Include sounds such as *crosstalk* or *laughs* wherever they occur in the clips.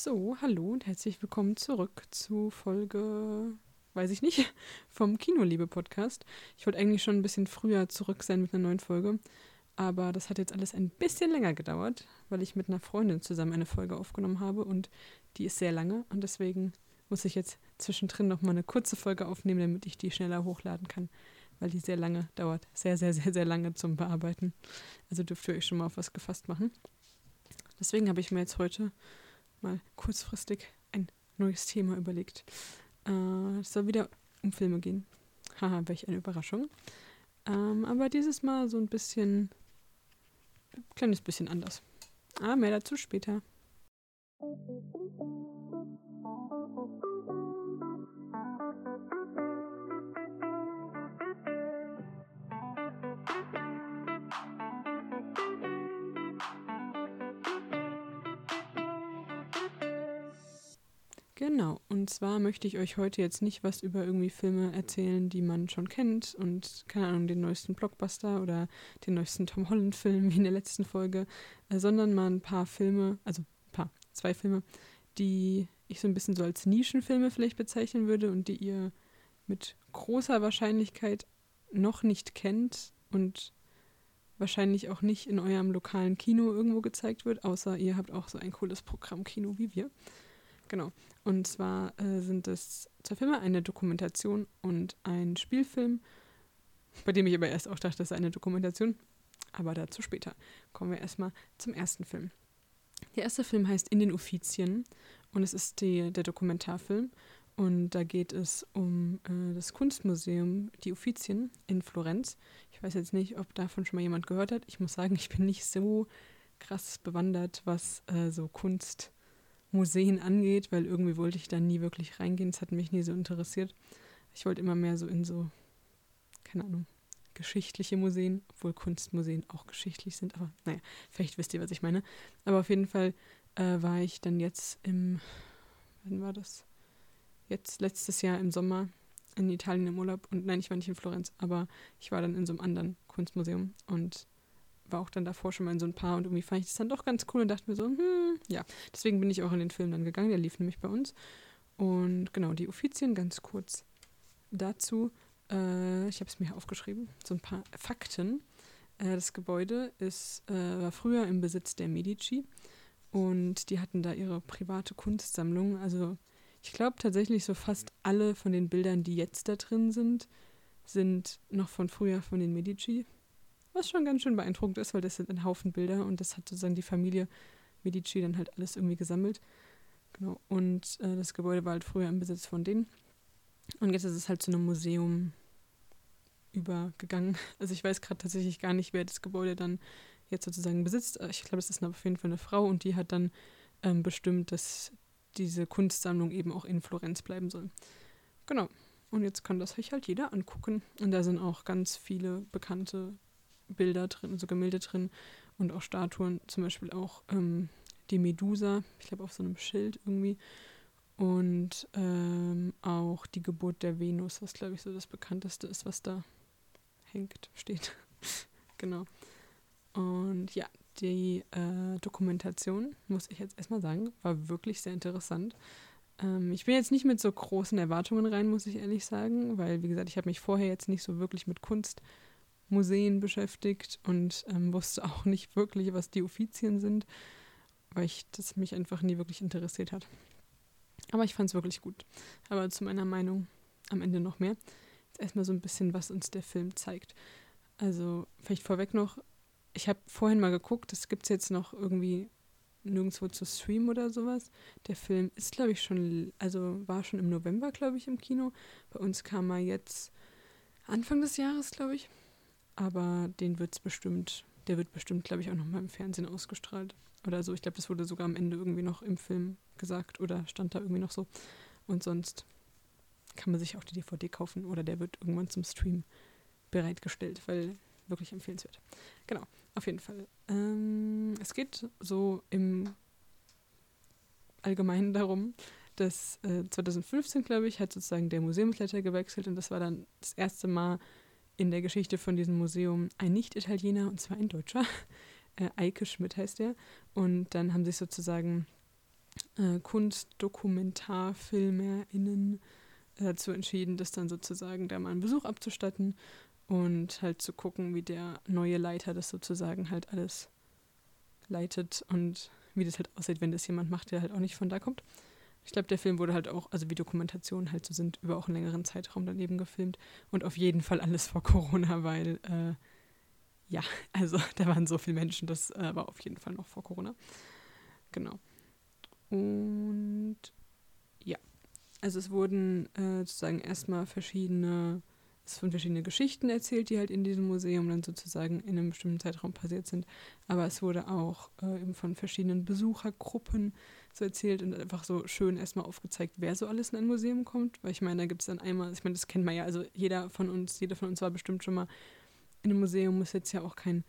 So, hallo und herzlich willkommen zurück zu Folge, weiß ich nicht, *laughs* vom Kinoliebe-Podcast. Ich wollte eigentlich schon ein bisschen früher zurück sein mit einer neuen Folge, aber das hat jetzt alles ein bisschen länger gedauert, weil ich mit einer Freundin zusammen eine Folge aufgenommen habe und die ist sehr lange und deswegen muss ich jetzt zwischendrin nochmal eine kurze Folge aufnehmen, damit ich die schneller hochladen kann, weil die sehr lange dauert. Sehr, sehr, sehr, sehr lange zum Bearbeiten. Also dürft ihr euch schon mal auf was gefasst machen. Deswegen habe ich mir jetzt heute mal kurzfristig ein neues Thema überlegt. Äh, es soll wieder um Filme gehen. *laughs* Haha, welch eine Überraschung. Ähm, aber dieses Mal so ein bisschen, ein kleines bisschen anders. Ah, mehr dazu später. Genau, und zwar möchte ich euch heute jetzt nicht was über irgendwie Filme erzählen, die man schon kennt und keine Ahnung, den neuesten Blockbuster oder den neuesten Tom Holland-Film wie in der letzten Folge, äh, sondern mal ein paar Filme, also ein paar, zwei Filme, die ich so ein bisschen so als Nischenfilme vielleicht bezeichnen würde und die ihr mit großer Wahrscheinlichkeit noch nicht kennt und wahrscheinlich auch nicht in eurem lokalen Kino irgendwo gezeigt wird, außer ihr habt auch so ein cooles Programmkino wie wir. Genau. Und zwar äh, sind es zwei Filme, eine Dokumentation und ein Spielfilm, bei dem ich aber erst auch dachte, das ist eine Dokumentation. Aber dazu später. Kommen wir erstmal zum ersten Film. Der erste Film heißt In den Uffizien und es ist die, der Dokumentarfilm. Und da geht es um äh, das Kunstmuseum Die Uffizien in Florenz. Ich weiß jetzt nicht, ob davon schon mal jemand gehört hat. Ich muss sagen, ich bin nicht so krass bewandert, was äh, so Kunst Museen angeht, weil irgendwie wollte ich da nie wirklich reingehen. Es hat mich nie so interessiert. Ich wollte immer mehr so in so, keine Ahnung, geschichtliche Museen, obwohl Kunstmuseen auch geschichtlich sind, aber naja, vielleicht wisst ihr, was ich meine. Aber auf jeden Fall äh, war ich dann jetzt im, wann war das? Jetzt letztes Jahr im Sommer in Italien im Urlaub und nein, ich war nicht in Florenz, aber ich war dann in so einem anderen Kunstmuseum und war auch dann davor schon mal in so ein paar und irgendwie fand ich das dann doch ganz cool und dachte mir so, hm, ja. Deswegen bin ich auch in den Film dann gegangen, der lief nämlich bei uns. Und genau, die Uffizien ganz kurz dazu. Äh, ich habe es mir aufgeschrieben, so ein paar Fakten. Äh, das Gebäude ist, äh, war früher im Besitz der Medici und die hatten da ihre private Kunstsammlung. Also ich glaube tatsächlich so fast alle von den Bildern, die jetzt da drin sind, sind noch von früher von den Medici. Was schon ganz schön beeindruckend ist, weil das sind ein Haufen Bilder und das hat sozusagen die Familie Medici dann halt alles irgendwie gesammelt. Genau. Und äh, das Gebäude war halt früher im Besitz von denen. Und jetzt ist es halt zu einem Museum übergegangen. *laughs* Also ich weiß gerade tatsächlich gar nicht, wer das Gebäude dann jetzt sozusagen besitzt. Ich glaube, es ist auf jeden Fall eine Frau und die hat dann ähm, bestimmt, dass diese Kunstsammlung eben auch in Florenz bleiben soll. Genau. Und jetzt kann das sich halt jeder angucken. Und da sind auch ganz viele bekannte Bilder drin, also Gemälde drin und auch Statuen, zum Beispiel auch ähm, die Medusa, ich glaube auf so einem Schild irgendwie. Und ähm, auch die Geburt der Venus, was glaube ich so das bekannteste ist, was da hängt, steht. *laughs* genau. Und ja, die äh, Dokumentation, muss ich jetzt erstmal sagen, war wirklich sehr interessant. Ähm, ich bin jetzt nicht mit so großen Erwartungen rein, muss ich ehrlich sagen, weil, wie gesagt, ich habe mich vorher jetzt nicht so wirklich mit Kunst äh, Museen beschäftigt und ähm, wusste auch nicht wirklich, was die Uffizien sind, weil ich das mich einfach nie wirklich interessiert hat. Aber ich fand es wirklich gut. Aber zu meiner Meinung am Ende noch mehr. Jetzt erstmal so ein bisschen, was uns der Film zeigt. Also vielleicht vorweg noch, ich habe vorhin mal geguckt, das gibt es jetzt noch irgendwie nirgendwo zu streamen oder sowas. Der Film ist, glaube ich, schon, also war schon im November, glaube ich, im Kino. Bei uns kam er jetzt Anfang des Jahres, glaube ich aber den wird es bestimmt, der wird bestimmt, glaube ich, auch noch mal im Fernsehen ausgestrahlt. Oder so. Ich glaube, das wurde sogar am Ende irgendwie noch im Film gesagt oder stand da irgendwie noch so. Und sonst kann man sich auch die DVD kaufen oder der wird irgendwann zum Stream bereitgestellt, weil wirklich empfehlenswert. Genau, auf jeden Fall. Ähm, es geht so im Allgemeinen darum, dass äh, 2015, glaube ich, hat sozusagen der Museumsleiter gewechselt und das war dann das erste Mal, in der Geschichte von diesem Museum ein Nicht-Italiener, und zwar ein Deutscher. *laughs* Äh, Eike Schmidt heißt er. Und dann haben sich sozusagen äh, KunstdokumentarfilmerInnen dazu entschieden, das dann sozusagen da mal einen Besuch abzustatten und halt zu gucken, wie der neue Leiter das sozusagen halt alles leitet und wie das halt aussieht, wenn das jemand macht, der halt auch nicht von da kommt. Ich glaube, der Film wurde halt auch, also wie Dokumentationen halt so sind, über auch einen längeren Zeitraum daneben gefilmt und auf jeden Fall alles vor Corona, weil äh, ja, *laughs* also da waren so viele Menschen, das äh, war auf jeden Fall noch vor Corona. Genau. Und ja, also es wurden äh, sozusagen erstmal verschiedene, es wurden verschiedene Geschichten erzählt, die halt in diesem Museum dann sozusagen in einem bestimmten Zeitraum passiert sind. Aber es wurde auch äh, eben von verschiedenen Besuchergruppen so erzählt und einfach so schön erstmal aufgezeigt, wer so alles in ein Museum kommt. Weil ich meine, da gibt es dann einmal, ich meine, das kennt man ja, also jeder von uns, jeder von uns war bestimmt schon mal in einem Museum, muss jetzt ja auch kein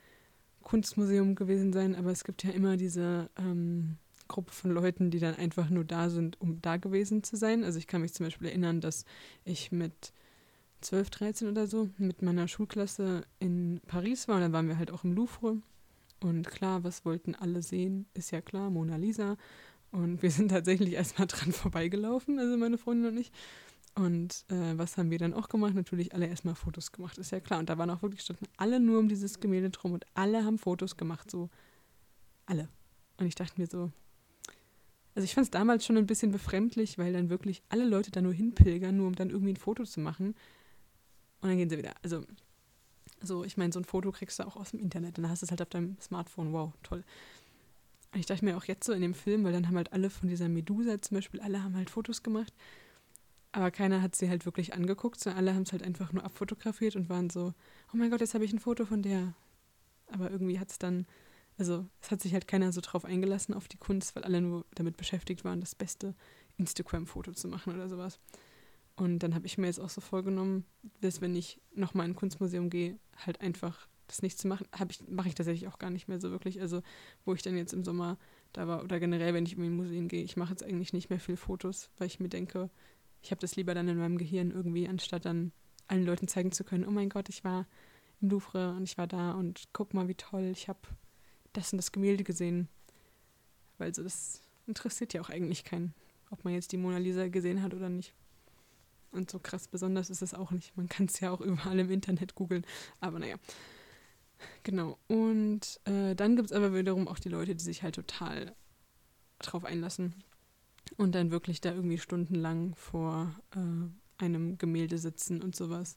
Kunstmuseum gewesen sein, aber es gibt ja immer diese ähm, Gruppe von Leuten, die dann einfach nur da sind, um da gewesen zu sein. Also ich kann mich zum Beispiel erinnern, dass ich mit 12, 13 oder so mit meiner Schulklasse in Paris war und dann waren wir halt auch im Louvre. Und klar, was wollten alle sehen? Ist ja klar, Mona Lisa. Und wir sind tatsächlich erstmal *laughs* dran vorbeigelaufen, also meine Freundin und ich. Und äh, was haben wir dann auch gemacht? Natürlich alle erstmal Fotos gemacht, ist ja klar. Und da waren auch wirklich standen alle nur um dieses Gemälde drum und alle haben Fotos gemacht, so alle. Und ich dachte mir so, also ich fand es damals schon ein bisschen befremdlich, weil dann wirklich alle Leute da nur hinpilgern, nur um dann irgendwie ein Foto zu machen. Und dann gehen sie wieder. Also, so, ich meine, so ein Foto kriegst du auch aus dem Internet. Dann hast du es halt auf deinem Smartphone. Wow, toll. Ich dachte mir auch jetzt so in dem Film, weil dann haben halt alle von dieser Medusa zum Beispiel, alle haben halt Fotos gemacht. Aber keiner hat sie halt wirklich angeguckt, sondern alle haben es halt einfach nur abfotografiert und waren so, oh mein Gott, jetzt habe ich ein Foto von der. Aber irgendwie hat es dann also es hat sich halt keiner so drauf eingelassen auf die Kunst, weil alle nur damit beschäftigt waren, das beste Instagram-Foto zu machen oder sowas. Und dann habe ich mir jetzt auch so vorgenommen, dass wenn ich nochmal in ein Kunstmuseum gehe, halt einfach das nicht zu machen, ich, mache ich tatsächlich auch gar nicht mehr so wirklich. Also wo ich dann jetzt im Sommer da war oder generell, wenn ich in Museum gehe, ich mache jetzt eigentlich nicht mehr viel Fotos, weil ich mir denke, ich habe das lieber dann in meinem Gehirn irgendwie, anstatt dann allen Leuten zeigen zu können, oh mein Gott, ich war im Louvre und ich war da und guck mal, wie toll, ich habe das und das Gemälde gesehen. Weil so, das interessiert ja auch eigentlich keinen, ob man jetzt die Mona Lisa gesehen hat oder nicht. Und so krass besonders ist es auch nicht. Man kann es ja auch *laughs* überall im Internet googeln. Aber naja. Genau. Und äh, dann gibt es aber wiederum auch die Leute, die sich halt total drauf einlassen und dann wirklich da irgendwie stundenlang vor äh, einem Gemälde sitzen und sowas.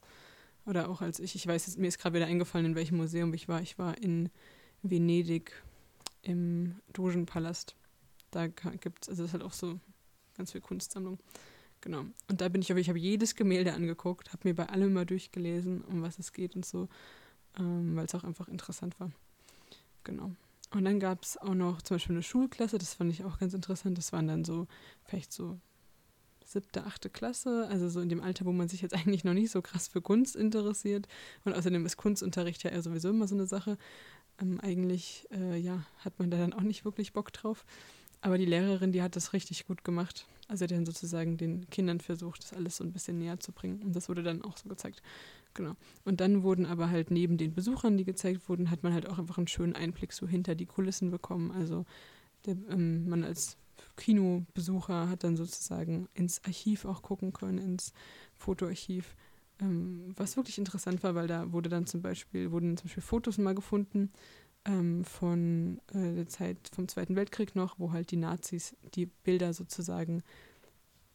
Oder auch als ich, ich weiß jetzt, mir ist gerade wieder eingefallen, in welchem Museum ich war. Ich war in Venedig im Dogenpalast. Da gibt es, also das ist halt auch so ganz viel Kunstsammlung. Genau. Und da bin ich aber, ich habe jedes Gemälde angeguckt, habe mir bei allem mal durchgelesen, um was es geht und so, ähm, weil es auch einfach interessant war. Genau. Und dann gab es auch noch zum Beispiel eine Schulklasse, das fand ich auch ganz interessant. Das waren dann so, vielleicht so siebte, achte Klasse, also so in dem Alter, wo man sich jetzt *laughs* eigentlich noch nicht so krass für Kunst interessiert. Und außerdem ist Kunstunterricht ja sowieso immer so eine Sache. Ähm, eigentlich, äh, ja, hat man da dann auch nicht wirklich Bock drauf. Aber die Lehrerin, die hat das richtig gut gemacht. Also die dann sozusagen den Kindern versucht, das alles so ein bisschen näher zu bringen. Und das wurde dann auch so gezeigt. Genau. Und dann wurden aber halt neben den Besuchern, die gezeigt wurden, hat man halt auch einfach einen schönen Einblick so hinter die Kulissen bekommen. Also der, ähm, man als Kinobesucher hat dann sozusagen ins Archiv auch gucken können, ins Fotoarchiv ähm, was wirklich interessant war, weil da wurde dann zum Beispiel, wurden zum Beispiel Fotos mal gefunden ähm, von äh, der Zeit vom Zweiten Weltkrieg noch, wo halt die Nazis die Bilder sozusagen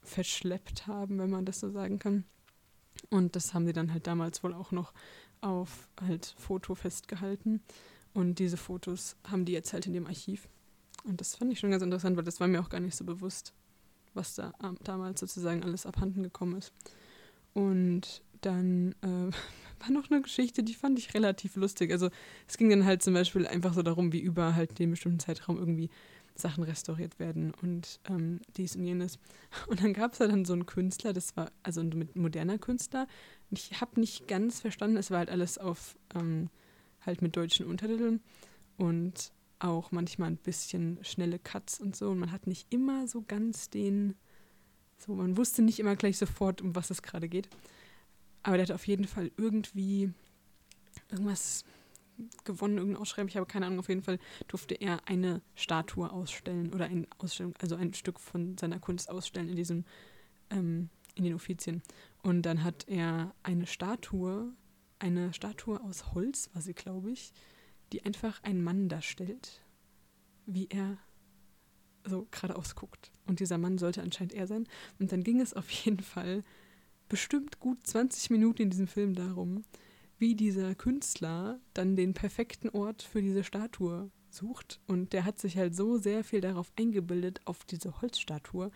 verschleppt haben, wenn man das so sagen kann. Und das haben sie dann halt damals wohl auch noch auf halt Foto festgehalten. Und diese Fotos haben die jetzt halt in dem Archiv. Und das fand ich schon ganz interessant, weil das war mir auch gar nicht so bewusst, was da damals sozusagen alles abhanden gekommen ist. Und dann äh, *laughs* war noch eine Geschichte, die fand ich relativ lustig. Also es ging dann halt zum Beispiel einfach so darum, wie über halt den bestimmten Zeitraum irgendwie Sachen restauriert werden und ähm, dies und jenes. *laughs* Und dann gab es da dann so einen Künstler, das war also ein moderner Künstler. Ich habe nicht ganz verstanden, es war halt alles auf ähm, halt mit deutschen Untertiteln und auch manchmal ein bisschen schnelle Cuts und so. Und man hat nicht immer so ganz den, so man wusste nicht immer gleich sofort, um was es gerade geht. Aber der hat auf jeden Fall irgendwie irgendwas gewonnen, irgendeine Ausschreibung, ich habe keine Ahnung, auf jeden Fall durfte er eine Statue ausstellen oder ein Ausstellung, also ein Stück von seiner Kunst ausstellen in diesem, ähm, in den Offizien. Und dann hat er eine Statue, eine Statue aus Holz, war sie, glaube ich, die einfach einen Mann darstellt, wie er so geradeaus guckt. Und dieser Mann sollte anscheinend er sein. Und dann ging es auf jeden Fall bestimmt gut 20 Minuten in diesem Film darum, wie dieser Künstler dann den perfekten Ort für diese Statue sucht. Und der hat sich halt so sehr viel darauf eingebildet, auf diese Holzstatue.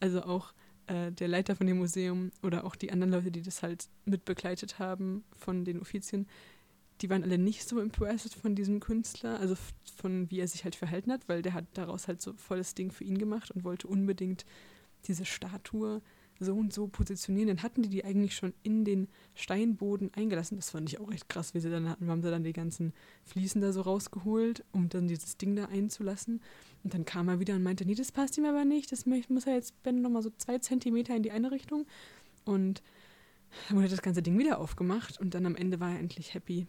Also auch äh, der Leiter von dem Museum oder auch die anderen Leute, die das halt mitbegleitet haben von den Offizien, die waren alle nicht so impressed von diesem Künstler, also von wie er sich halt verhalten hat, weil der hat daraus halt so volles Ding für ihn gemacht und wollte unbedingt diese Statue so und so positionieren. Dann hatten die die eigentlich schon in den Steinboden eingelassen. Das fand ich auch echt krass, wie sie dann hatten. Haben sie dann die ganzen Fliesen da so rausgeholt, um dann dieses Ding da einzulassen. Und dann kam er wieder und meinte, nee, das passt ihm aber nicht. Das muss er jetzt Ben nochmal so zwei Zentimeter in die eine Richtung. Und dann wurde das ganze Ding wieder aufgemacht und dann am Ende war er endlich happy.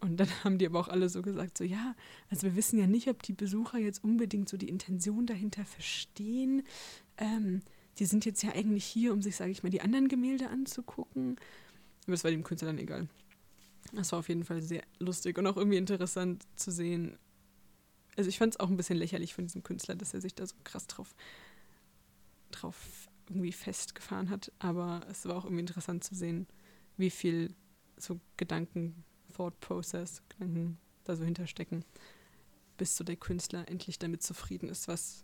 Und dann *laughs* haben die aber auch alle so gesagt, so ja, also wir wissen ja nicht, ob die Besucher jetzt unbedingt so die Intention dahinter verstehen. Ähm, die sind jetzt ja eigentlich hier, um sich, sage ich mal, die anderen Gemälde anzugucken. Aber das war dem Künstler dann egal. Das war auf jeden Fall sehr lustig und auch irgendwie interessant zu sehen. Also ich fand es auch ein bisschen lächerlich von diesem Künstler, dass er sich da so krass drauf, drauf irgendwie festgefahren hat. Aber es war auch irgendwie interessant zu sehen, wie viel so Gedanken, Thought Process, Gedanken da so hinterstecken, bis so der Künstler endlich damit zufrieden ist, was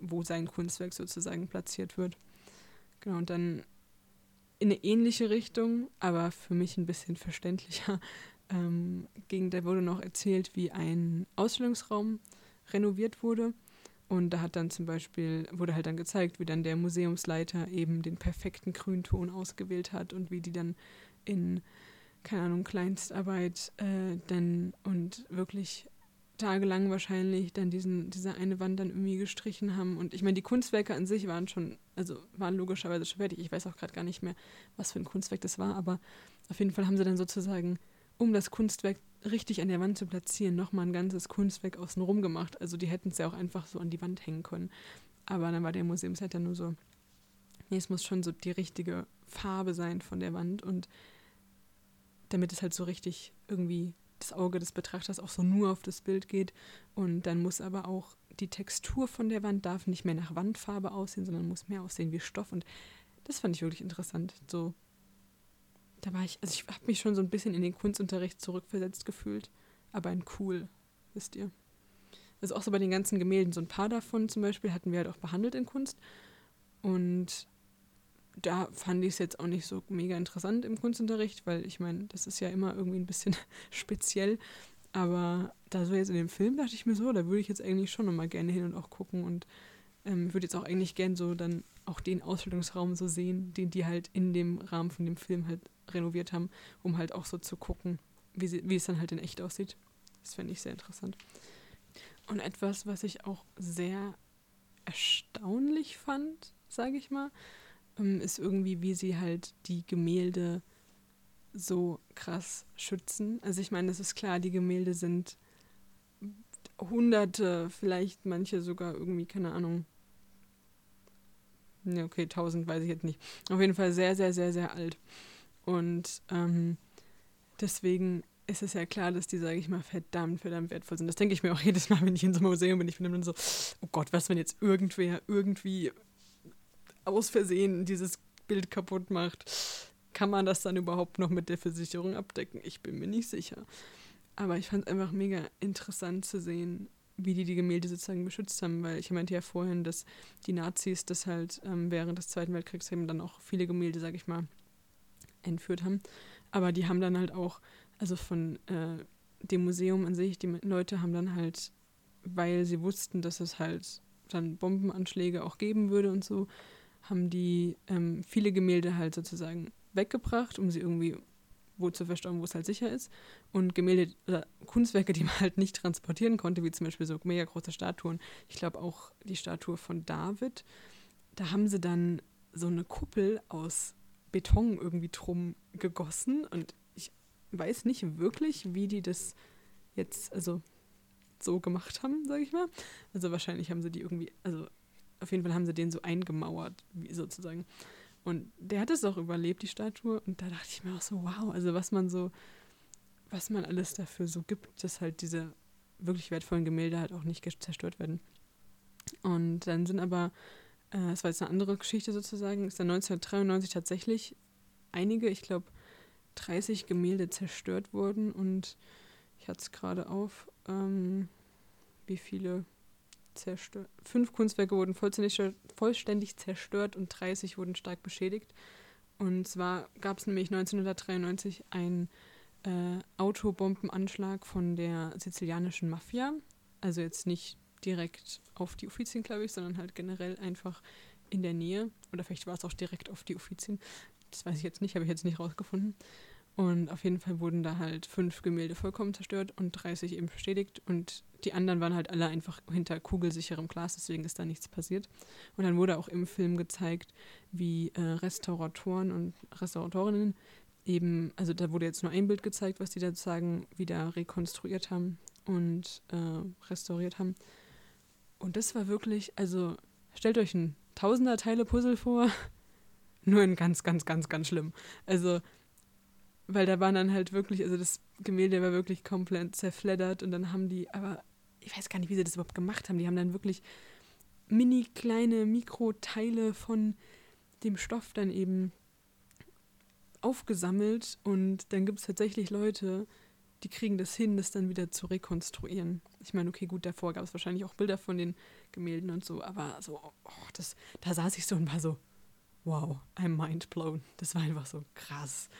wo sein Kunstwerk sozusagen platziert wird. Genau, und dann in eine ähnliche Richtung, aber für mich ein bisschen verständlicher, *laughs* ähm, ging, da wurde noch erzählt, wie ein Ausstellungsraum renoviert wurde. Und da hat dann zum Beispiel, wurde halt dann gezeigt, wie dann der Museumsleiter eben den perfekten Grünton ausgewählt hat und wie die dann in, keine Ahnung, Kleinstarbeit äh, dann und wirklich tagelang wahrscheinlich dann diesen, diese eine Wand dann irgendwie gestrichen haben. Und ich meine, die Kunstwerke an sich waren schon, also waren logischerweise schon fertig. Ich weiß auch gerade gar nicht mehr, was für ein Kunstwerk das war, aber auf jeden Fall haben sie dann sozusagen, um das Kunstwerk richtig an der Wand zu platzieren, nochmal ein ganzes Kunstwerk außenrum gemacht. Also die hätten es ja auch einfach so an die Wand hängen können. Aber dann war der Museumsleiter nur so, nee, es muss schon so die richtige Farbe sein von der Wand und damit es halt so richtig irgendwie das Auge des Betrachters auch so nur auf das Bild geht. Und dann muss aber auch die Textur von der Wand darf nicht mehr nach Wandfarbe aussehen, sondern muss mehr aussehen wie Stoff. Und das fand ich wirklich interessant. So, da war ich, also ich habe mich schon so ein bisschen in den Kunstunterricht zurückversetzt gefühlt, aber ein cool, wisst ihr. Also auch so bei den ganzen Gemälden, so ein paar davon zum Beispiel hatten wir halt auch behandelt in Kunst. Und da fand ich es jetzt auch nicht so mega interessant im Kunstunterricht, weil ich meine, das ist ja immer irgendwie ein bisschen *laughs* speziell. Aber da so jetzt in dem Film dachte ich mir so, da würde ich jetzt eigentlich schon nochmal gerne hin und auch gucken und ähm, würde jetzt auch eigentlich gerne so dann auch den Ausstellungsraum so sehen, den die halt in dem Rahmen von dem Film halt renoviert haben, um halt auch so zu gucken, wie, sie, wie es dann halt in echt aussieht. Das fände ich sehr interessant. Und etwas, was ich auch sehr erstaunlich fand, sage ich mal, ist irgendwie, wie sie halt die Gemälde so krass schützen. Also ich meine, es ist klar, die Gemälde sind hunderte, vielleicht manche sogar irgendwie, keine Ahnung. Ne, okay, tausend weiß ich jetzt nicht. Auf jeden Fall sehr, sehr, sehr, sehr alt. Und ähm, deswegen ist es ja klar, dass die, sage ich mal, verdammt, verdammt wertvoll sind. Das denke ich mir auch jedes Mal, wenn ich in so einem Museum bin. Ich bin dann so, oh Gott, was, wenn jetzt irgendwer irgendwie aus Versehen dieses Bild kaputt macht, kann man das dann überhaupt noch mit der Versicherung abdecken? Ich bin mir nicht sicher. Aber ich fand es einfach mega interessant zu sehen, wie die die Gemälde sozusagen beschützt haben, weil ich meinte ja vorhin, dass die Nazis das halt ähm, während des Zweiten Weltkriegs eben dann auch viele Gemälde, sag ich mal, entführt haben. Aber die haben dann halt auch, also von äh, dem Museum an sich, die Leute haben dann halt, weil sie wussten, dass es halt dann Bombenanschläge auch geben würde und so, haben die ähm, viele Gemälde halt sozusagen weggebracht, um sie irgendwie wo zu verstauen, wo es halt sicher ist. Und Gemälde oder Kunstwerke, die man halt nicht transportieren konnte, wie zum Beispiel so mega große Statuen. Ich glaube auch die Statue von David. Da haben sie dann so eine Kuppel aus Beton irgendwie drum gegossen. Und ich weiß nicht wirklich, wie die das jetzt, also so gemacht haben, sage ich mal. Also wahrscheinlich haben sie die irgendwie, also auf jeden Fall haben sie den so eingemauert, sozusagen. Und der hat es auch überlebt, die Statue. Und da dachte ich mir auch so, wow, also was man so, was man alles dafür so gibt, dass halt diese wirklich wertvollen Gemälde halt auch nicht zerstört werden. Und dann sind aber, äh, das war jetzt eine andere Geschichte sozusagen, ist dann 1993 tatsächlich einige, ich glaube 30 Gemälde zerstört worden und ich hatte es gerade auf, ähm, wie viele zerstört. Fünf Kunstwerke wurden vollständig, vollständig zerstört und 30 wurden stark beschädigt. Und zwar gab es nämlich 1993 einen äh, Autobombenanschlag von der sizilianischen Mafia. Also jetzt nicht direkt auf die Offizien, glaube ich, sondern halt generell einfach in der Nähe. Oder vielleicht war es auch direkt auf die Offizien. Das weiß ich jetzt nicht, habe ich jetzt nicht rausgefunden. Und auf jeden Fall wurden da halt fünf Gemälde vollkommen zerstört und 30 eben bestätigt. Und die anderen waren halt alle einfach hinter kugelsicherem Glas, deswegen ist da nichts passiert. Und dann wurde auch im Film gezeigt, wie äh, Restauratoren und Restauratorinnen eben, also da wurde jetzt nur ein Bild gezeigt, was die da sagen, wieder rekonstruiert haben und äh, restauriert haben. Und das war wirklich, also stellt euch ein Tausender-Teile-Puzzle vor, *laughs* nur in ganz, ganz, ganz, ganz schlimm. Also weil da waren dann halt wirklich, also das Gemälde war wirklich komplett zerfleddert und dann haben die, aber ich weiß gar nicht, wie sie das überhaupt gemacht haben. Die haben dann wirklich mini kleine Mikroteile von dem Stoff dann eben aufgesammelt und dann gibt es tatsächlich Leute, die kriegen das hin, das dann wieder zu rekonstruieren. Ich meine, okay, gut, davor gab es wahrscheinlich auch Bilder von den Gemälden und so, aber so, oh, das, da saß ich so und war so, wow, I'm mind blown. Das war einfach so krass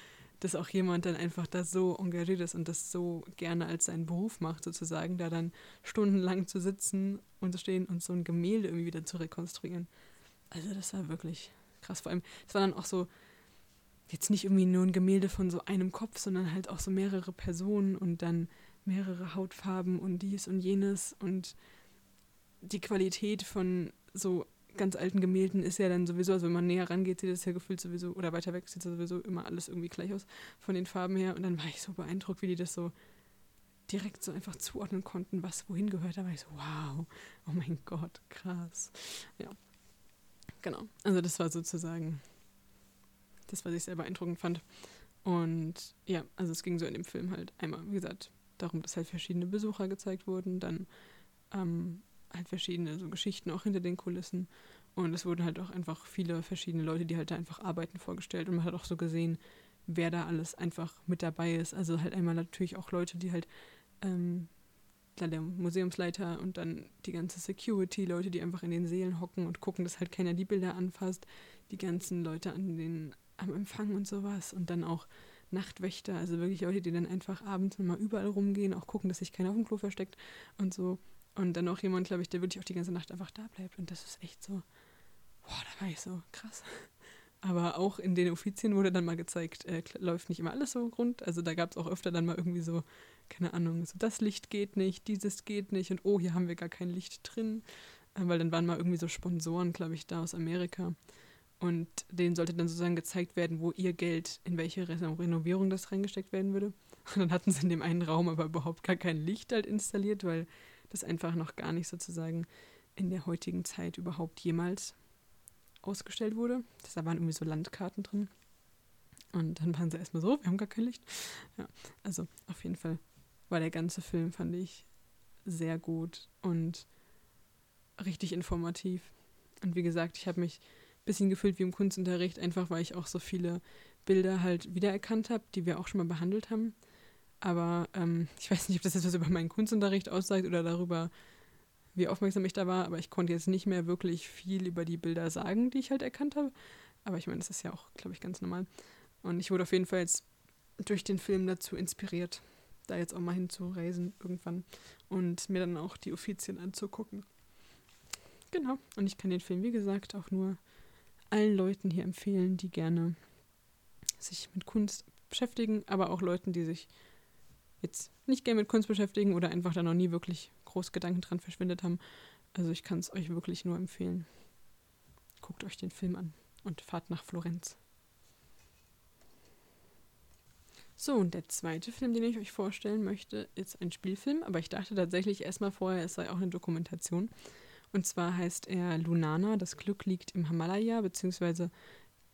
dass auch jemand dann einfach da so engagiert ist und das so gerne als seinen Beruf macht, sozusagen, da dann stundenlang zu sitzen und zu stehen und so ein Gemälde irgendwie wieder zu rekonstruieren. Also das war wirklich krass. Vor allem, es war dann auch so, jetzt nicht irgendwie nur ein Gemälde von so einem Kopf, sondern halt auch so mehrere Personen und dann mehrere Hautfarben und dies und jenes und die Qualität von so ganz alten Gemälden ist ja dann sowieso, also wenn man näher rangeht, sieht das ja gefühlt sowieso, oder weiter weg sieht es sowieso immer alles irgendwie gleich aus von den Farben her. Und dann war ich so beeindruckt, wie die das so direkt so einfach zuordnen konnten, was wohin gehört. Da war ich so, wow, oh mein Gott, krass. Ja, genau. Also das war sozusagen das, was ich sehr beeindruckend fand. Und ja, also es ging so in dem Film halt einmal, wie gesagt, darum, dass halt verschiedene Besucher gezeigt wurden, dann ähm, halt verschiedene so Geschichten auch hinter den Kulissen. Und es wurden halt auch einfach viele verschiedene Leute, die halt da einfach arbeiten, vorgestellt. Und man hat auch so gesehen, wer da alles einfach mit dabei ist. Also halt einmal natürlich auch Leute, die halt, ähm, dann der Museumsleiter und dann die ganze Security, Leute, die einfach in den Seelen hocken und gucken, dass halt keiner die Bilder anfasst. Die ganzen Leute an den, am Empfang und sowas. Und dann auch Nachtwächter, also wirklich Leute, die dann einfach abends mal überall rumgehen, auch gucken, dass sich keiner auf dem Klo versteckt und so. Und dann auch jemand, glaube ich, der wirklich auch die ganze Nacht einfach da bleibt. Und das ist echt so, boah, da war ich so krass. *laughs* Aber auch in den Offizien wurde dann mal gezeigt, äh, läuft nicht immer alles so rund. Also da gab es auch öfter dann mal irgendwie so, keine Ahnung, so das Licht geht nicht, dieses geht nicht und oh, hier haben wir gar kein Licht drin. Äh, weil dann waren mal irgendwie so Sponsoren, glaube ich, da aus Amerika. Und denen sollte dann sozusagen gezeigt werden, wo ihr Geld, in welche Renovierung das reingesteckt werden würde. *laughs* Und dann hatten sie in dem einen Raum aber überhaupt gar kein Licht halt installiert, weil das einfach noch gar nicht sozusagen in der heutigen Zeit überhaupt jemals ausgestellt wurde. Da waren irgendwie so Landkarten drin. Und dann waren sie erstmal so, wir haben gar kein Licht. Ja, also auf jeden Fall war der ganze Film, fand ich, sehr gut und richtig informativ. Und wie gesagt, ich habe mich ein bisschen gefühlt wie im Kunstunterricht, einfach weil ich auch so viele Bilder halt wiedererkannt habe, die wir auch schon mal behandelt haben. Aber ähm, ich weiß nicht, ob das jetzt was über meinen Kunstunterricht aussagt oder darüber, wie aufmerksam ich da war. Aber ich konnte jetzt nicht mehr wirklich viel über die Bilder sagen, die ich halt erkannt habe. Aber ich meine, das ist ja auch, glaube ich, ganz normal. Und ich wurde auf jeden Fall jetzt durch den Film dazu inspiriert, da jetzt auch mal hinzureisen irgendwann und mir dann auch die Offizien anzugucken. Genau. Und ich kann den Film, wie gesagt, auch nur allen Leuten hier empfehlen, die gerne sich mit Kunst beschäftigen, aber auch Leuten, die sich jetzt nicht gerne mit Kunst beschäftigen oder einfach da noch nie wirklich groß Gedanken dran verschwendet haben. Also ich kann es euch wirklich nur empfehlen. Guckt euch den Film an und fahrt nach Florenz. So, und der zweite Film, den ich euch vorstellen möchte, ist ein Spielfilm, aber ich dachte tatsächlich erstmal vorher, es sei auch eine Dokumentation. Und zwar heißt er Lunana, das Glück liegt im Himalaya, beziehungsweise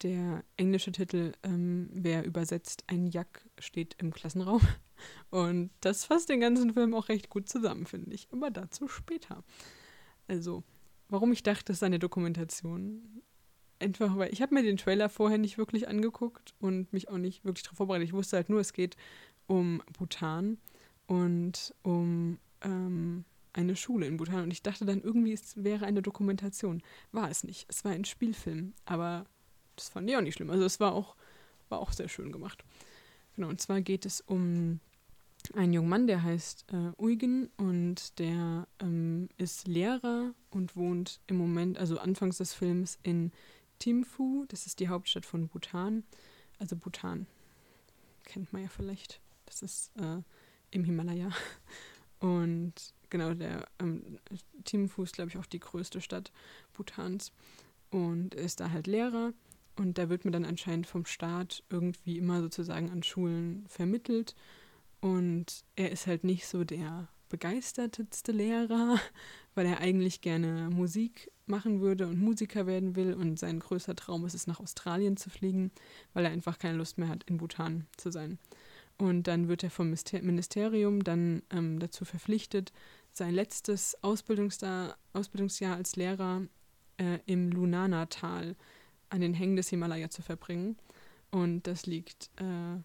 der englische Titel ähm, wäre übersetzt, ein Jack steht im Klassenraum. Und das fasst den ganzen Film auch recht gut zusammen, finde ich. Aber dazu später. Also, warum ich dachte, es ist eine Dokumentation. Einfach, weil ich habe mir den Trailer vorher nicht wirklich angeguckt und mich auch nicht wirklich darauf vorbereitet. Ich wusste halt nur, es geht um Bhutan und um ähm, eine Schule in Bhutan. Und ich dachte dann irgendwie, es wäre eine Dokumentation. War es nicht. Es war ein Spielfilm. Aber das fand ich auch nicht schlimm. Also es war auch, war auch sehr schön gemacht. Genau, und zwar geht es um einen jungen Mann, der heißt äh, Eugen und der ähm, ist Lehrer und wohnt im Moment, also anfangs des Films, in Thimphu. Das ist die Hauptstadt von Bhutan. Also Bhutan kennt man ja vielleicht. Das ist äh, im Himalaya. *laughs* Und genau, der ähm, Thimphu ist, glaube ich, auch die größte Stadt Bhutans. Und ist da halt Lehrer und da wird mir dann anscheinend vom Staat irgendwie immer sozusagen an Schulen vermittelt. Und er ist halt nicht so der begeisterteste Lehrer, *laughs* weil er eigentlich gerne Musik machen würde und Musiker werden will. Und sein größter Traum ist es, nach Australien zu fliegen, weil er einfach keine Lust mehr hat, in Bhutan zu sein. Und dann wird er vom Ministerium dann ähm, dazu verpflichtet, sein letztes Ausbildungsjahr, Ausbildungsjahr als Lehrer äh, im Lunana-Tal an den Hängen des Himalaya zu verbringen. Und das liegt äh,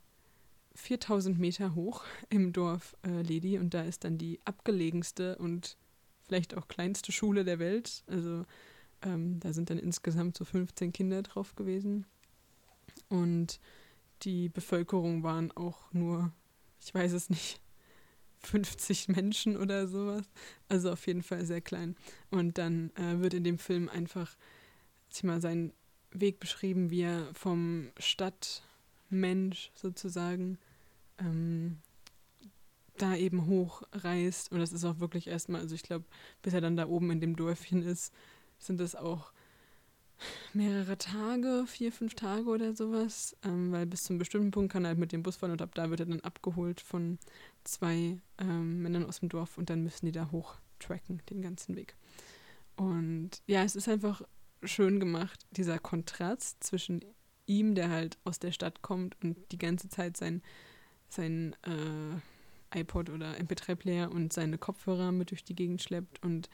4000 Meter hoch *laughs* im Dorf äh, Ledi und da ist dann die abgelegenste und vielleicht auch kleinste Schule der Welt. Also ähm, da sind dann insgesamt so 15 Kinder drauf gewesen. Und die Bevölkerung waren auch nur, ich weiß es nicht, *laughs* 50 Menschen oder sowas. Also auf jeden Fall sehr klein. Und dann äh, wird in dem Film einfach ich mal, sein Weg beschrieben, wie er vom Stadtmensch sozusagen ähm, da eben hochreist. Und das ist auch wirklich erstmal, also ich glaube, bis er dann da oben in dem Dörfchen ist, sind das auch mehrere Tage, vier, fünf Tage oder sowas, ähm, weil bis zum bestimmten Punkt kann er halt mit dem Bus fahren und ab da wird er dann abgeholt von zwei ähm, Männern aus dem Dorf und dann müssen die da hoch tracken, den ganzen Weg. Und ja, es ist einfach schön gemacht, dieser Kontrast zwischen ihm, der halt aus der Stadt kommt und die ganze Zeit sein, sein äh, iPod oder MP3-Player und seine Kopfhörer mit durch die Gegend schleppt und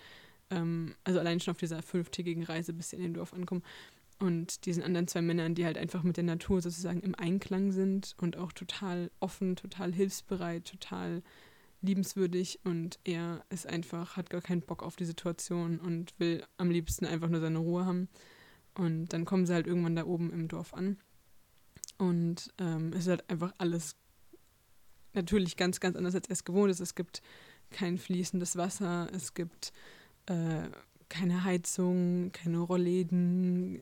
ähm, also allein schon auf dieser fünftägigen Reise, bis sie in dem Dorf ankommen. Und diesen anderen zwei Männern, die halt einfach mit der Natur sozusagen im Einklang sind und auch total offen, total hilfsbereit, total liebenswürdig und er ist einfach, hat gar keinen Bock auf die Situation und will am liebsten einfach nur seine Ruhe haben. Und dann kommen sie halt irgendwann da oben im Dorf an. Und ähm, es ist halt einfach alles natürlich ganz, ganz anders, als er es gewohnt ist. Es gibt kein fließendes Wasser, es gibt äh, keine Heizung, keine Rollläden,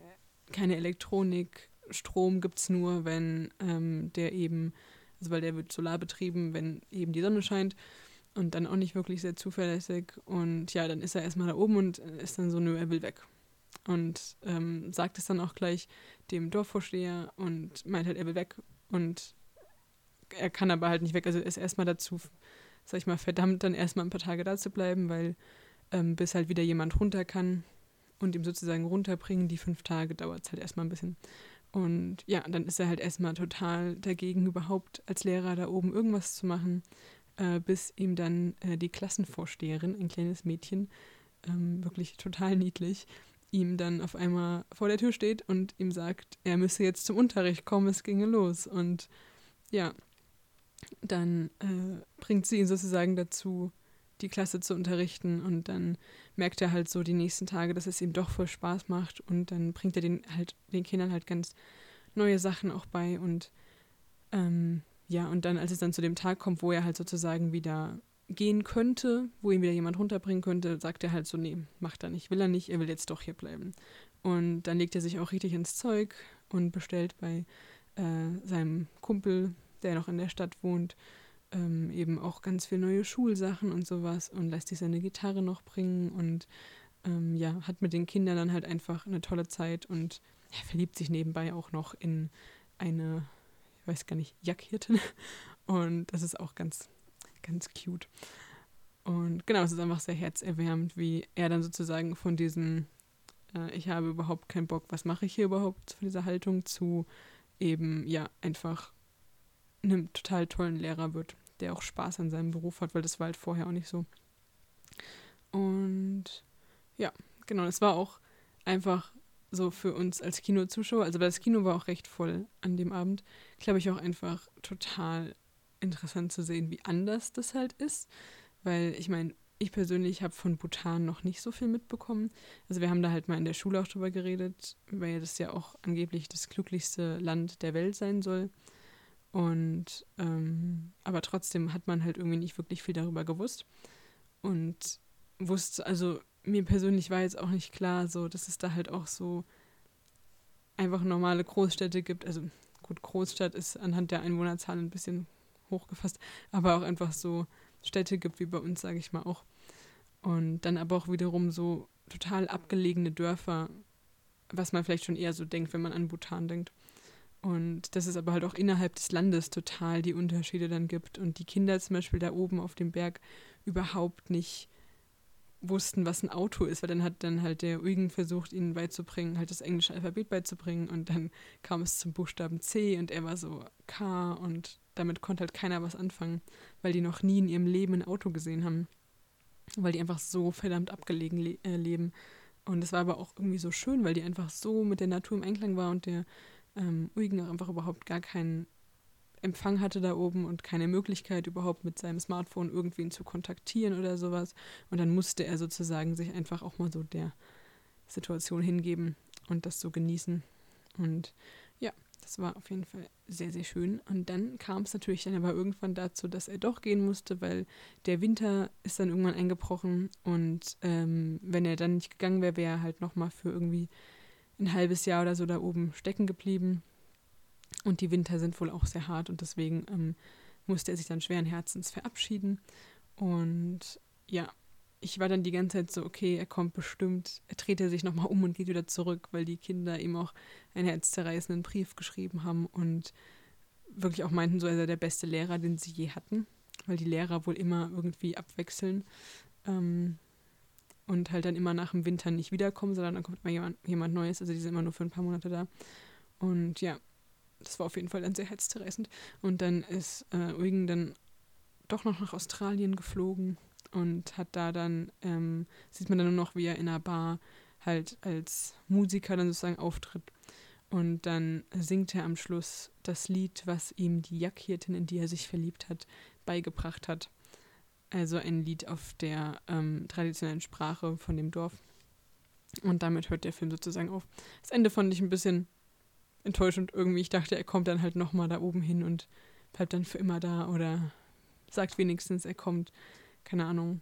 keine Elektronik. Strom gibt es nur, wenn ähm, der eben also weil der wird solar betrieben, wenn eben die Sonne scheint und dann auch nicht wirklich sehr zuverlässig. Und ja, dann ist er erstmal da oben und ist dann so, nö, er will weg. Und ähm, sagt es dann auch gleich dem Dorfvorsteher und meint halt, er will weg. Und er kann aber halt nicht weg. Also ist erstmal dazu, sag ich mal, verdammt, dann erstmal ein paar Tage da zu bleiben, weil ähm, bis halt wieder jemand runter kann und ihm sozusagen runterbringen, die fünf Tage dauert es halt erstmal ein bisschen. Und ja, dann ist er halt erstmal total dagegen, überhaupt als Lehrer da oben irgendwas zu machen, äh, bis ihm dann äh, die Klassenvorsteherin, ein kleines Mädchen, ähm, wirklich total niedlich, ihm dann auf einmal vor der Tür steht und ihm sagt, er müsse jetzt zum Unterricht kommen, es ginge los. Und ja, dann äh, bringt sie ihn sozusagen dazu, die Klasse zu unterrichten und dann merkt er halt so die nächsten Tage, dass es ihm doch voll Spaß macht und dann bringt er den halt den Kindern halt ganz neue Sachen auch bei und ähm, ja und dann als es dann zu dem Tag kommt, wo er halt sozusagen wieder gehen könnte, wo ihn wieder jemand runterbringen könnte, sagt er halt so, nee, macht er nicht, will er nicht, er will jetzt doch hier bleiben. Und dann legt er sich auch richtig ins Zeug und bestellt bei äh, seinem Kumpel, der noch in der Stadt wohnt, ähm, eben auch ganz viel neue Schulsachen und sowas und lässt sich seine Gitarre noch bringen und ähm, ja, hat mit den Kindern dann halt einfach eine tolle Zeit und ja, verliebt sich nebenbei auch noch in eine ich weiß gar nicht, Jackhirten. *laughs* Und das ist auch ganz, ganz cute. Und genau, es ist einfach sehr herzerwärmend, wie er dann sozusagen von diesem, äh, ich habe überhaupt keinen Bock, was mache ich hier überhaupt, von dieser Haltung zu eben, ja, einfach einem total tollen Lehrer wird, der auch Spaß an seinem Beruf hat, weil das war halt vorher auch nicht so. Und ja, genau, es war auch einfach so für uns als Kinozuschauer, also weil das Kino war auch recht voll an dem Abend, glaube ich auch einfach total interessant zu sehen, wie anders das halt ist. Weil ich meine, ich persönlich habe von Bhutan noch nicht so viel mitbekommen. Also wir haben da halt mal in der Schule auch drüber geredet, weil das ja auch angeblich das glücklichste Land der Welt sein soll. Und ähm, aber trotzdem hat man halt irgendwie nicht wirklich viel darüber gewusst. Und wusste, also mir persönlich war jetzt auch nicht klar, so, dass es da halt auch so einfach normale Großstädte gibt. Also gut, Großstadt ist anhand der Einwohnerzahl ein bisschen hochgefasst, aber auch einfach so Städte gibt wie bei uns, sage ich mal auch. Und dann aber auch wiederum so total abgelegene Dörfer, was man vielleicht schon eher so denkt, wenn man an Bhutan denkt. Und dass es aber halt auch innerhalb des Landes total die Unterschiede dann gibt und die Kinder zum Beispiel da oben auf dem Berg überhaupt nicht wussten, was ein Auto ist, weil dann hat dann halt der Eugen versucht, ihnen beizubringen, halt das englische Alphabet beizubringen und dann kam es zum Buchstaben C und er war so K und damit konnte halt keiner was anfangen, weil die noch nie in ihrem Leben ein Auto gesehen haben, weil die einfach so verdammt abgelegen le äh, leben. Und es war aber auch irgendwie so schön, weil die einfach so mit der Natur im Einklang war und der ähm, auch einfach überhaupt gar keinen Empfang hatte da oben und keine Möglichkeit überhaupt mit seinem Smartphone irgendwen zu kontaktieren oder sowas. Und dann musste er sozusagen sich einfach auch mal so der Situation hingeben und das so genießen. Und ja, das war auf jeden Fall sehr, sehr schön. Und dann kam es natürlich dann aber irgendwann dazu, dass er doch gehen musste, weil der Winter ist dann irgendwann eingebrochen. Und ähm, wenn er dann nicht gegangen wäre, wäre er halt nochmal für irgendwie ein halbes Jahr oder so da oben stecken geblieben. Und die Winter sind wohl auch sehr hart und deswegen ähm, musste er sich dann schweren Herzens verabschieden. Und ja, ich war dann die ganze Zeit so, okay, er kommt bestimmt, er dreht er sich nochmal um und geht wieder zurück, weil die Kinder ihm auch einen herzzerreißenden Brief geschrieben haben und wirklich auch meinten, so er sei der beste Lehrer, den sie je hatten, weil die Lehrer wohl immer irgendwie abwechseln ähm, und halt dann immer nach dem Winter nicht wiederkommen, sondern dann kommt immer jemand, jemand Neues, also die sind immer nur für ein paar Monate da. Und ja, das war auf jeden Fall dann sehr herzzerreißend. Und dann ist äh, Eugen dann doch noch nach Australien geflogen und hat da dann, ähm, sieht man dann nur noch, wie er in einer Bar halt als Musiker dann sozusagen auftritt. Und dann singt er am Schluss das Lied, was ihm die Jackhirtin, in die er sich verliebt hat, beigebracht hat. Also ein Lied auf der ähm, traditionellen Sprache von dem Dorf. Und damit hört der Film sozusagen auf. Das Ende fand ich ein bisschen enttäuschend irgendwie. Ich dachte, er kommt dann halt nochmal da oben hin und bleibt dann für immer da oder sagt wenigstens, er kommt, keine Ahnung,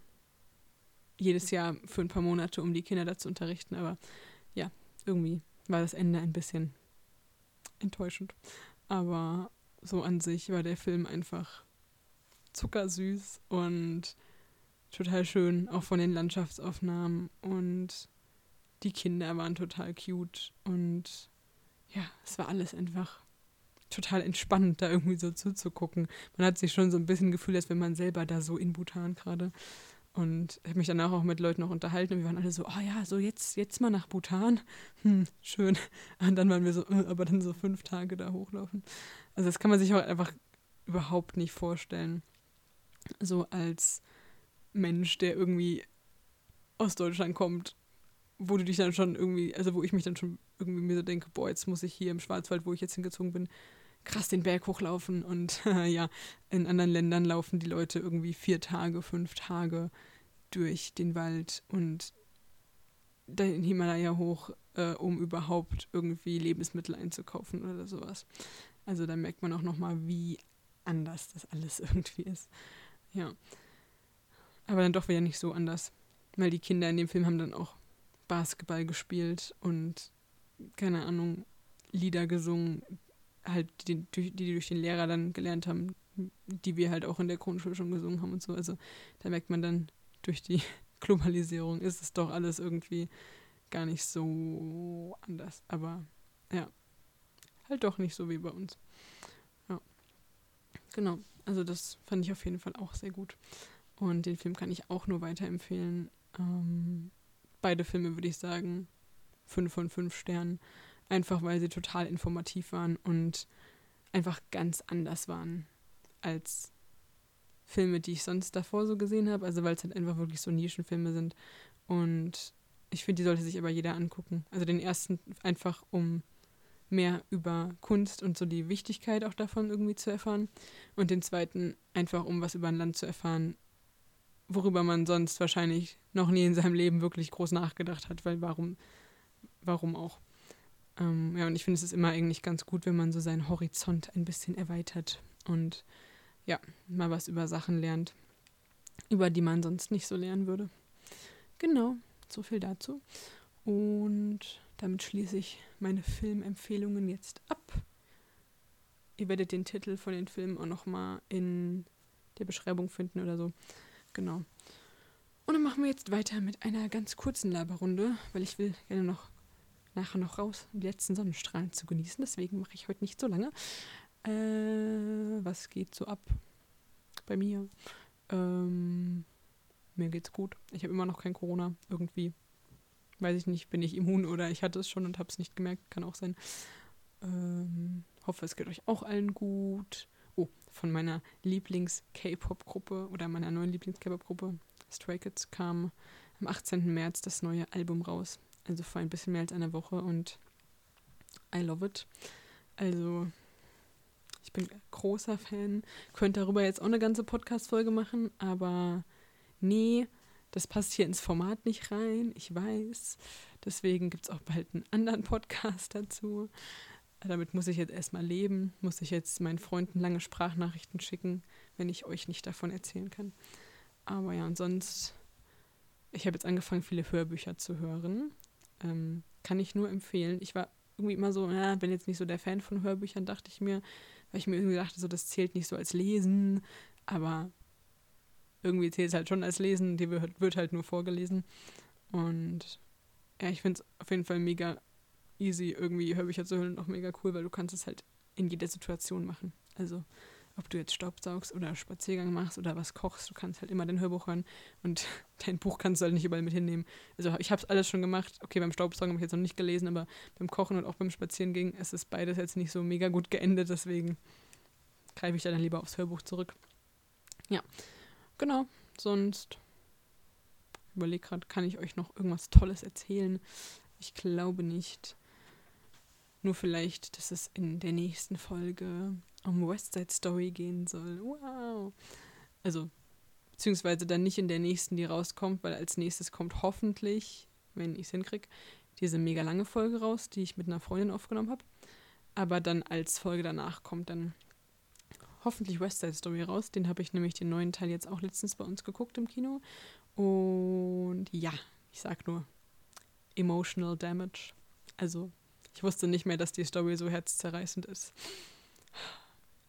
jedes Jahr für ein paar Monate, um die Kinder da zu unterrichten. Aber ja, irgendwie war das Ende ein bisschen enttäuschend. Aber so an sich war der Film einfach zuckersüß und total schön, auch von den Landschaftsaufnahmen. Und die Kinder waren total cute und ja, es war alles einfach total entspannend, da irgendwie so zuzugucken. Man hat sich schon so ein bisschen gefühlt, als wenn man selber da so in Bhutan gerade. Und ich habe mich danach auch mit Leuten noch unterhalten und wir waren alle so, oh ja, so jetzt, jetzt mal nach Bhutan. Hm, schön. Und dann waren wir so, äh, aber dann so fünf Tage da hochlaufen. Also das kann man sich auch einfach überhaupt nicht vorstellen. So als Mensch, der irgendwie aus Deutschland kommt wo du dich dann schon irgendwie, also wo ich mich dann schon irgendwie mir so denke, boah, jetzt muss ich hier im Schwarzwald, wo ich jetzt hingezogen bin, krass den Berg hochlaufen und *laughs* ja, in anderen Ländern laufen die Leute irgendwie vier Tage, fünf Tage durch den Wald und den Himalaya hoch, äh, um überhaupt irgendwie Lebensmittel einzukaufen oder sowas. Also da merkt man auch nochmal, wie anders das alles *laughs* irgendwie ist. Ja. Aber dann doch wieder nicht so anders. Weil die Kinder in dem Film haben dann auch Basketball gespielt und keine Ahnung, Lieder gesungen, halt die, die, die durch den Lehrer dann gelernt haben, die wir halt auch in der Grundschule schon gesungen haben und so. Also da merkt man dann, durch die *laughs* Globalisierung ist es doch alles irgendwie gar nicht so anders. Aber ja, halt doch nicht so wie bei uns. Ja. Genau, also das fand ich auf jeden Fall auch sehr gut. Und den Film kann ich auch nur weiterempfehlen. Ähm, beide Filme würde ich sagen, fünf von fünf Sternen. Einfach weil sie total informativ waren und einfach ganz anders waren als Filme, die ich sonst davor so gesehen habe. Also weil es halt einfach wirklich so Nischenfilme sind. Und ich finde, die sollte sich aber jeder angucken. Also den ersten einfach, um mehr über Kunst und so die Wichtigkeit auch davon irgendwie zu erfahren. Und den zweiten einfach, um was über ein Land zu erfahren, worüber man sonst wahrscheinlich noch nie in seinem Leben wirklich groß nachgedacht hat, weil warum, warum auch? Ähm, ja, und ich finde es ist immer eigentlich ganz gut, wenn man so seinen Horizont ein bisschen erweitert und ja, mal was über Sachen lernt, über die man sonst nicht so lernen würde. Genau, so viel dazu. Und damit schließe ich meine Filmempfehlungen jetzt ab. Ihr werdet den Titel von den Filmen auch nochmal in der Beschreibung finden oder so. Genau. Und dann machen wir jetzt weiter mit einer ganz kurzen Laberrunde, weil ich will gerne noch nachher noch raus, um die letzten Sonnenstrahlen zu genießen. Deswegen mache ich heute nicht so lange. Äh, was geht so ab bei mir? Ähm, mir geht's gut. Ich habe immer noch kein Corona. Irgendwie. Weiß ich nicht, bin ich immun oder ich hatte es schon und habe es nicht gemerkt. Kann auch sein. Ähm, hoffe, es geht euch auch allen gut. Oh, von meiner Lieblings-K-Pop-Gruppe oder meiner neuen Lieblings-K-Pop-Gruppe Stray Kids kam am 18. März das neue Album raus. Also vor ein bisschen mehr als einer Woche und I love it. Also ich bin großer Fan. Könnte darüber jetzt auch eine ganze Podcast-Folge machen, aber nee, das passt hier ins Format nicht rein. Ich weiß. Deswegen gibt es auch bald einen anderen Podcast dazu. Damit muss ich jetzt erstmal leben, muss ich jetzt meinen Freunden lange Sprachnachrichten schicken, wenn ich euch nicht davon erzählen kann. Aber ja, und sonst, ich habe jetzt angefangen, viele Hörbücher zu hören. Ähm, kann ich nur empfehlen. Ich war irgendwie immer so, ja, bin jetzt nicht so der Fan von Hörbüchern, dachte ich mir, weil ich mir irgendwie dachte, so, das zählt nicht so als Lesen, aber irgendwie zählt es halt schon als Lesen, die wird, wird halt nur vorgelesen. Und ja, ich finde es auf jeden Fall mega easy, irgendwie Hörbücher zu hören und auch mega cool, weil du kannst es halt in jeder Situation machen. Also ob du jetzt Staubsaugst oder Spaziergang machst oder was kochst, du kannst halt immer dein Hörbuch hören und *laughs* dein Buch kannst du halt nicht überall mit hinnehmen. Also ich habe es alles schon gemacht. Okay, beim Staubsaugen habe ich jetzt noch nicht gelesen, aber beim Kochen und auch beim Spazierengehen ist es beides jetzt nicht so mega gut geendet, deswegen greife ich da dann lieber aufs Hörbuch zurück. Ja, genau. Sonst überlege gerade, kann ich euch noch irgendwas Tolles erzählen? Ich glaube nicht. Nur vielleicht, dass es in der nächsten Folge um West Side Story gehen soll. Wow. Also, beziehungsweise dann nicht in der nächsten, die rauskommt, weil als nächstes kommt hoffentlich, wenn ich es hinkriege, diese mega lange Folge raus, die ich mit einer Freundin aufgenommen habe. Aber dann als Folge danach kommt dann hoffentlich West Side Story raus. Den habe ich nämlich den neuen Teil jetzt auch letztens bei uns geguckt im Kino. Und ja, ich sag nur Emotional Damage. Also ich wusste nicht mehr, dass die Story so herzzerreißend ist.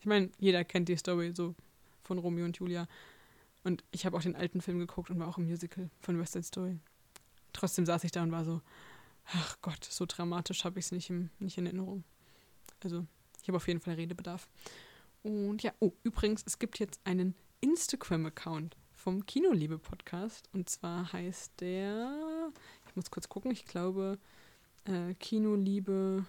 Ich meine, jeder kennt die Story so von Romeo und Julia. Und ich habe auch den alten Film geguckt und war auch im Musical von West Side Story. Trotzdem saß ich da und war so, ach Gott, so dramatisch habe ich es nicht, nicht in Erinnerung. Also, ich habe auf jeden Fall Redebedarf. Und ja, oh, übrigens, es gibt jetzt einen Instagram-Account vom Kinoliebe-Podcast. Und zwar heißt der, ich muss kurz gucken, ich glaube, äh, Kinoliebe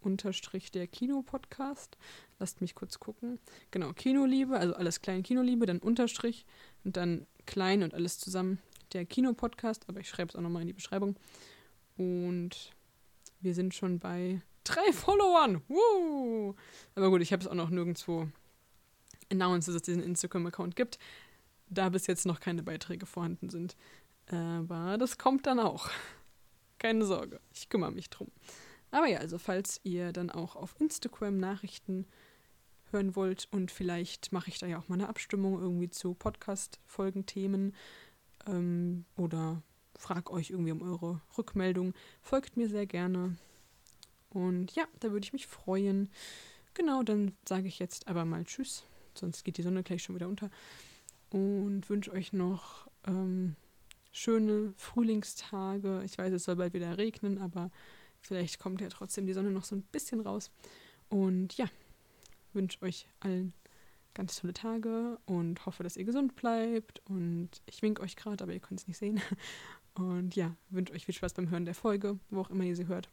unterstrich der Kinopodcast. Lasst mich kurz gucken. Genau, Kinoliebe, also alles klein Kinoliebe, dann Unterstrich und dann klein und alles zusammen der Kinopodcast, aber ich schreibe es auch nochmal in die Beschreibung. Und wir sind schon bei drei Followern. Woo! Aber gut, ich habe es auch noch nirgendwo announced, dass es diesen Instagram-Account gibt, da bis jetzt noch keine Beiträge vorhanden sind. Aber das kommt dann auch. Keine Sorge, ich kümmere mich drum. Aber ja, also falls ihr dann auch auf Instagram Nachrichten hören wollt und vielleicht mache ich da ja auch mal eine Abstimmung irgendwie zu Podcast-Folgen-Themen ähm, oder frag euch irgendwie um eure Rückmeldung, folgt mir sehr gerne. Und ja, da würde ich mich freuen. Genau, dann sage ich jetzt aber mal Tschüss, sonst geht die Sonne gleich schon wieder unter. Und wünsche euch noch ähm, schöne Frühlingstage. Ich weiß, es soll bald wieder regnen, aber vielleicht kommt ja trotzdem die Sonne noch so ein bisschen raus. Und ja, wünsche euch allen ganz tolle Tage und hoffe, dass ihr gesund bleibt. Und ich winke euch gerade, aber ihr könnt es nicht sehen. *laughs* Und ja, wünsche euch viel Spaß beim Hören der Folge, wo auch immer ihr sie hört.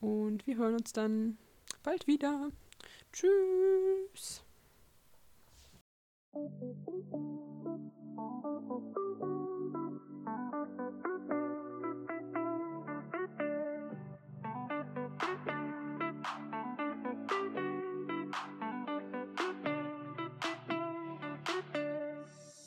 Und wir hören uns dann bald wieder. Tschüss. Thank you.